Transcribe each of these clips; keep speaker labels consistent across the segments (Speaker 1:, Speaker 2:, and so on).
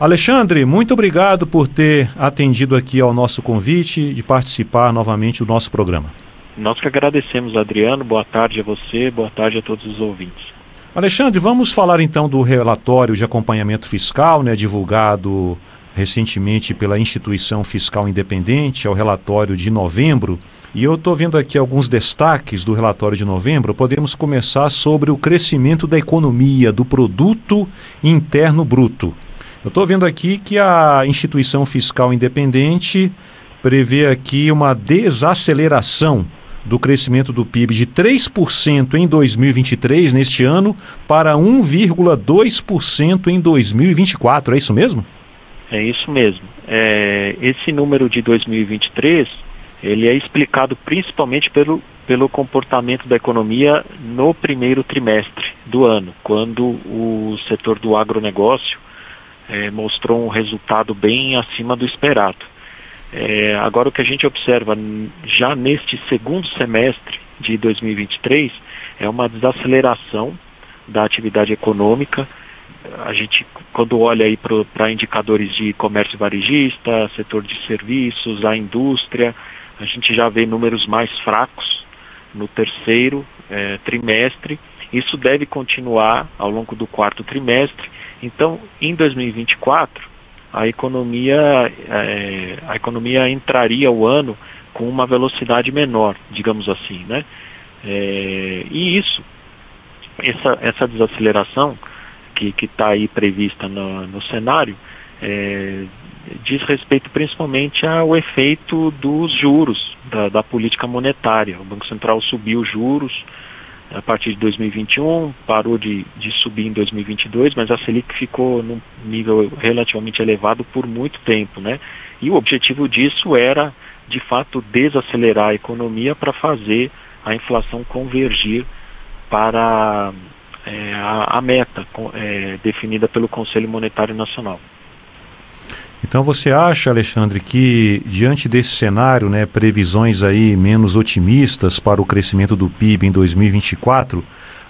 Speaker 1: Alexandre, muito obrigado por ter atendido aqui ao nosso convite de participar novamente do nosso programa.
Speaker 2: Nós que agradecemos, Adriano. Boa tarde a você, boa tarde a todos os ouvintes.
Speaker 1: Alexandre, vamos falar então do relatório de acompanhamento fiscal, né, divulgado recentemente pela Instituição Fiscal Independente, é o relatório de novembro. E eu estou vendo aqui alguns destaques do relatório de novembro. Podemos começar sobre o crescimento da economia, do produto interno bruto. Eu estou vendo aqui que a instituição fiscal independente prevê aqui uma desaceleração do crescimento do PIB de 3% em 2023, neste ano, para 1,2% em 2024. É isso mesmo?
Speaker 2: É isso mesmo. É, esse número de 2023 ele é explicado principalmente pelo, pelo comportamento da economia no primeiro trimestre do ano, quando o setor do agronegócio é, mostrou um resultado bem acima do esperado. É, agora, o que a gente observa já neste segundo semestre de 2023 é uma desaceleração da atividade econômica. A gente, quando olha aí para indicadores de comércio varejista, setor de serviços, a indústria, a gente já vê números mais fracos no terceiro é, trimestre. Isso deve continuar ao longo do quarto trimestre então, em 2024, a economia, é, a economia entraria o ano com uma velocidade menor, digamos assim, né? É, e isso, essa, essa desaceleração que está aí prevista no, no cenário, é, diz respeito principalmente ao efeito dos juros da, da política monetária. O Banco Central subiu os juros, a partir de 2021, parou de, de subir em 2022, mas a Selic ficou num nível relativamente elevado por muito tempo. Né? E o objetivo disso era, de fato, desacelerar a economia para fazer a inflação convergir para é, a, a, meta é, definida pelo Conselho Monetário Nacional.
Speaker 1: Então você acha, Alexandre, que diante desse cenário, né, previsões aí menos otimistas para o crescimento do PIB em 2024,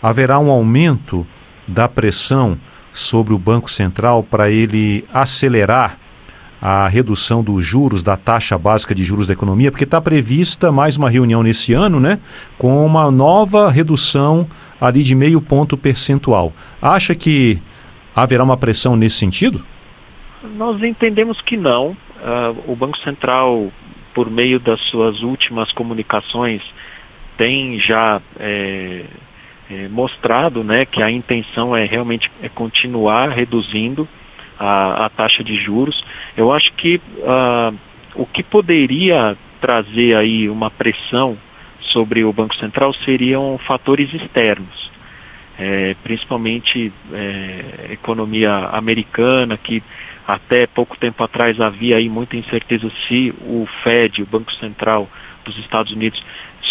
Speaker 1: haverá um aumento da pressão sobre o Banco Central para ele acelerar a redução dos juros, da taxa básica de juros da economia, porque está prevista mais uma reunião nesse ano, né, com uma nova redução ali de meio ponto percentual. Acha que haverá uma pressão nesse sentido?
Speaker 2: Nós entendemos que não. Uh, o Banco Central, por meio das suas últimas comunicações, tem já é, é, mostrado né, que a intenção é realmente é continuar reduzindo a, a taxa de juros. Eu acho que uh, o que poderia trazer aí uma pressão sobre o Banco Central seriam fatores externos. É, principalmente é, economia americana, que até pouco tempo atrás havia aí muita incerteza se o Fed, o Banco Central dos Estados Unidos,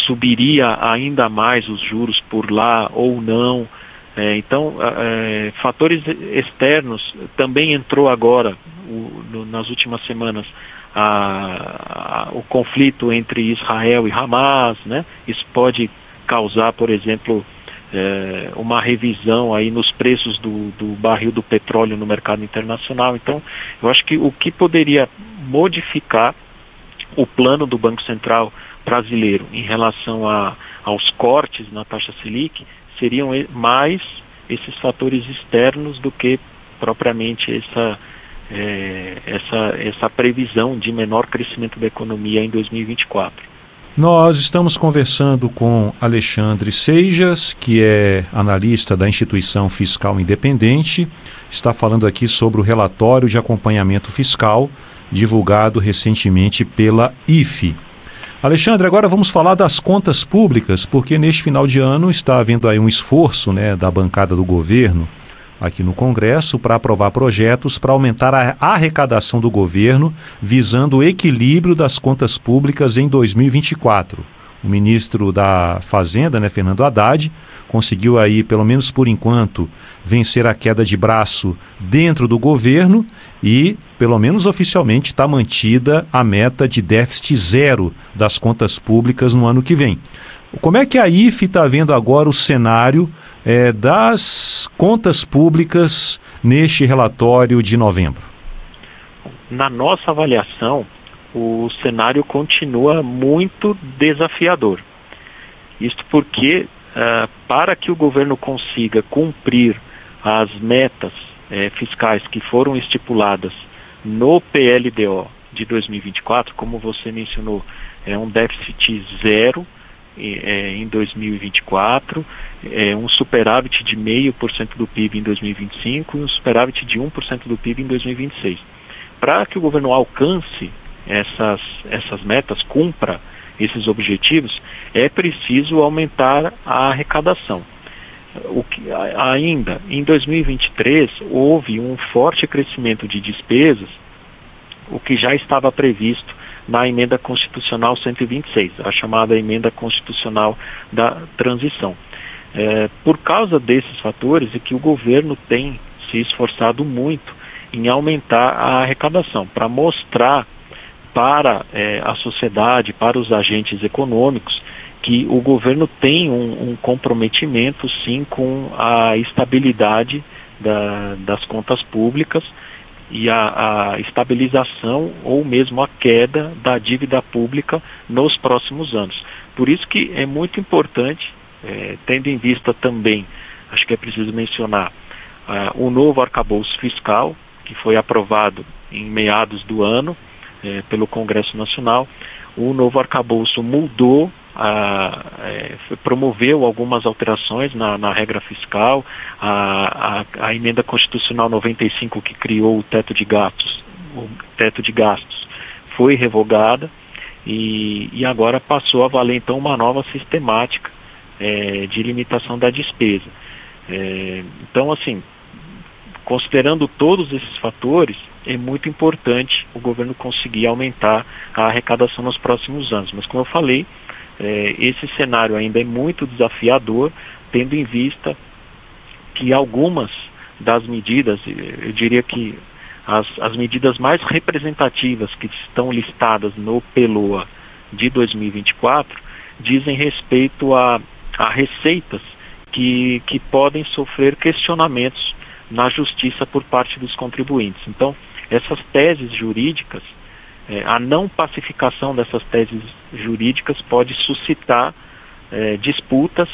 Speaker 2: subiria ainda mais os juros por lá ou não. É, então, é, fatores externos também entrou agora, o, no, nas últimas semanas, a, a, o conflito entre Israel e Hamas, né? Isso pode causar, por exemplo, é, uma revisão aí nos preços do, do barril do petróleo no mercado internacional. Então, eu acho que o que poderia modificar o plano do Banco Central brasileiro em relação a, aos cortes na taxa Selic seriam mais esses fatores externos do que propriamente essa, é, essa, essa previsão de menor crescimento da economia em 2024.
Speaker 1: Nós estamos conversando com Alexandre Seijas, que é analista da Instituição Fiscal Independente, está falando aqui sobre o relatório de acompanhamento fiscal divulgado recentemente pela IFE. Alexandre, agora vamos falar das contas públicas, porque neste final de ano está havendo aí um esforço né, da bancada do governo aqui no Congresso para aprovar projetos para aumentar a arrecadação do governo, visando o equilíbrio das contas públicas em 2024. O ministro da Fazenda, né, Fernando Haddad, conseguiu aí, pelo menos por enquanto, vencer a queda de braço dentro do governo e, pelo menos oficialmente, está mantida a meta de déficit zero das contas públicas no ano que vem. Como é que a IFE está vendo agora o cenário é, das contas públicas neste relatório de novembro?
Speaker 2: na nossa avaliação, o cenário continua muito desafiador. Isto porque, uh, para que o governo consiga cumprir as metas eh, fiscais que foram estipuladas no PLDO de 2024, como você mencionou, é um déficit zero é, em 2024, é, um superávit de 0,5% do PIB em 2025 e um superávit de 1% do PIB em 2026. Para que o governo alcance essas, essas metas, cumpra esses objetivos, é preciso aumentar a arrecadação. O que, ainda em 2023 houve um forte crescimento de despesas, o que já estava previsto na emenda constitucional 126, a chamada emenda constitucional da transição. É, por causa desses fatores é que o governo tem se esforçado muito em aumentar a arrecadação, para mostrar para é, a sociedade, para os agentes econômicos, que o governo tem um, um comprometimento sim com a estabilidade da, das contas públicas e a, a, estabilização ou mesmo a queda da dívida pública nos próximos anos. Por isso que é muito importante, é, tendo em vista também, acho que é preciso mencionar, uh, o novo arcabouço fiscal, que foi aprovado em meados do ano é, pelo Congresso Nacional. O novo arcabouço mudou a, é, promoveu algumas alterações na, na regra fiscal, a, a, a, emenda constitucional 95 que criou o teto de gastos, o teto de gastos foi revogada e, e agora passou a valer então uma nova sistemática é, de limitação da despesa. É, então assim, considerando todos esses fatores, é muito importante o governo conseguir aumentar a arrecadação nos próximos anos. Mas como eu falei, é, esse cenário ainda é muito desafiador, tendo em vista que algumas das medidas, eu diria que as, as medidas mais representativas que estão listadas no PELOA de 2024 dizem respeito a, a receitas que, que podem sofrer questionamentos na justiça por parte dos contribuintes. Então, essas teses jurídicas é, a não pacificação dessas teses jurídicas pode suscitar é, disputas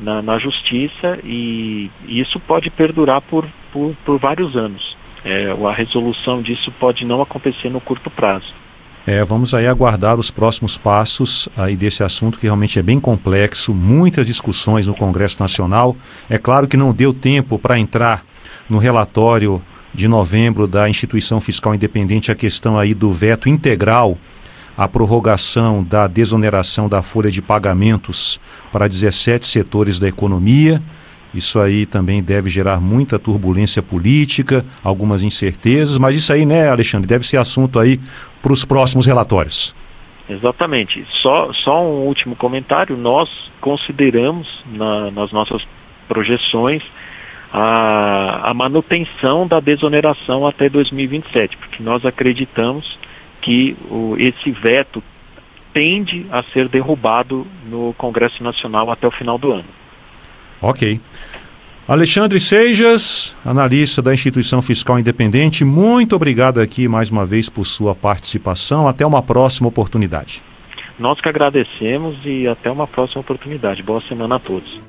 Speaker 2: na, na justiça e, isso pode perdurar por, por, por vários anos. É, a resolução disso pode não acontecer no curto prazo.
Speaker 1: É, vamos aí aguardar os próximos passos aí desse assunto que realmente é bem complexo, muitas discussões no Congresso Nacional. É claro que não deu tempo para entrar no relatório de novembro da instituição fiscal independente a questão aí do veto integral à prorrogação da desoneração da folha de pagamentos para 17 setores da economia. Isso aí também deve gerar muita turbulência política, algumas incertezas, mas isso aí, né, Alexandre, deve ser assunto aí para os próximos relatórios.
Speaker 2: Exatamente. Só, só um último comentário. Nós consideramos na, nas nossas projeções a, a manutenção da desoneração até 2027, porque nós acreditamos que o, esse veto tende a ser derrubado no Congresso Nacional até o final do ano.
Speaker 1: Ok. Alexandre Seijas, analista da Instituição Fiscal Independente, muito obrigado aqui mais uma vez por sua participação. Até uma próxima oportunidade.
Speaker 2: Nós que agradecemos e até uma próxima oportunidade. Boa semana a todos.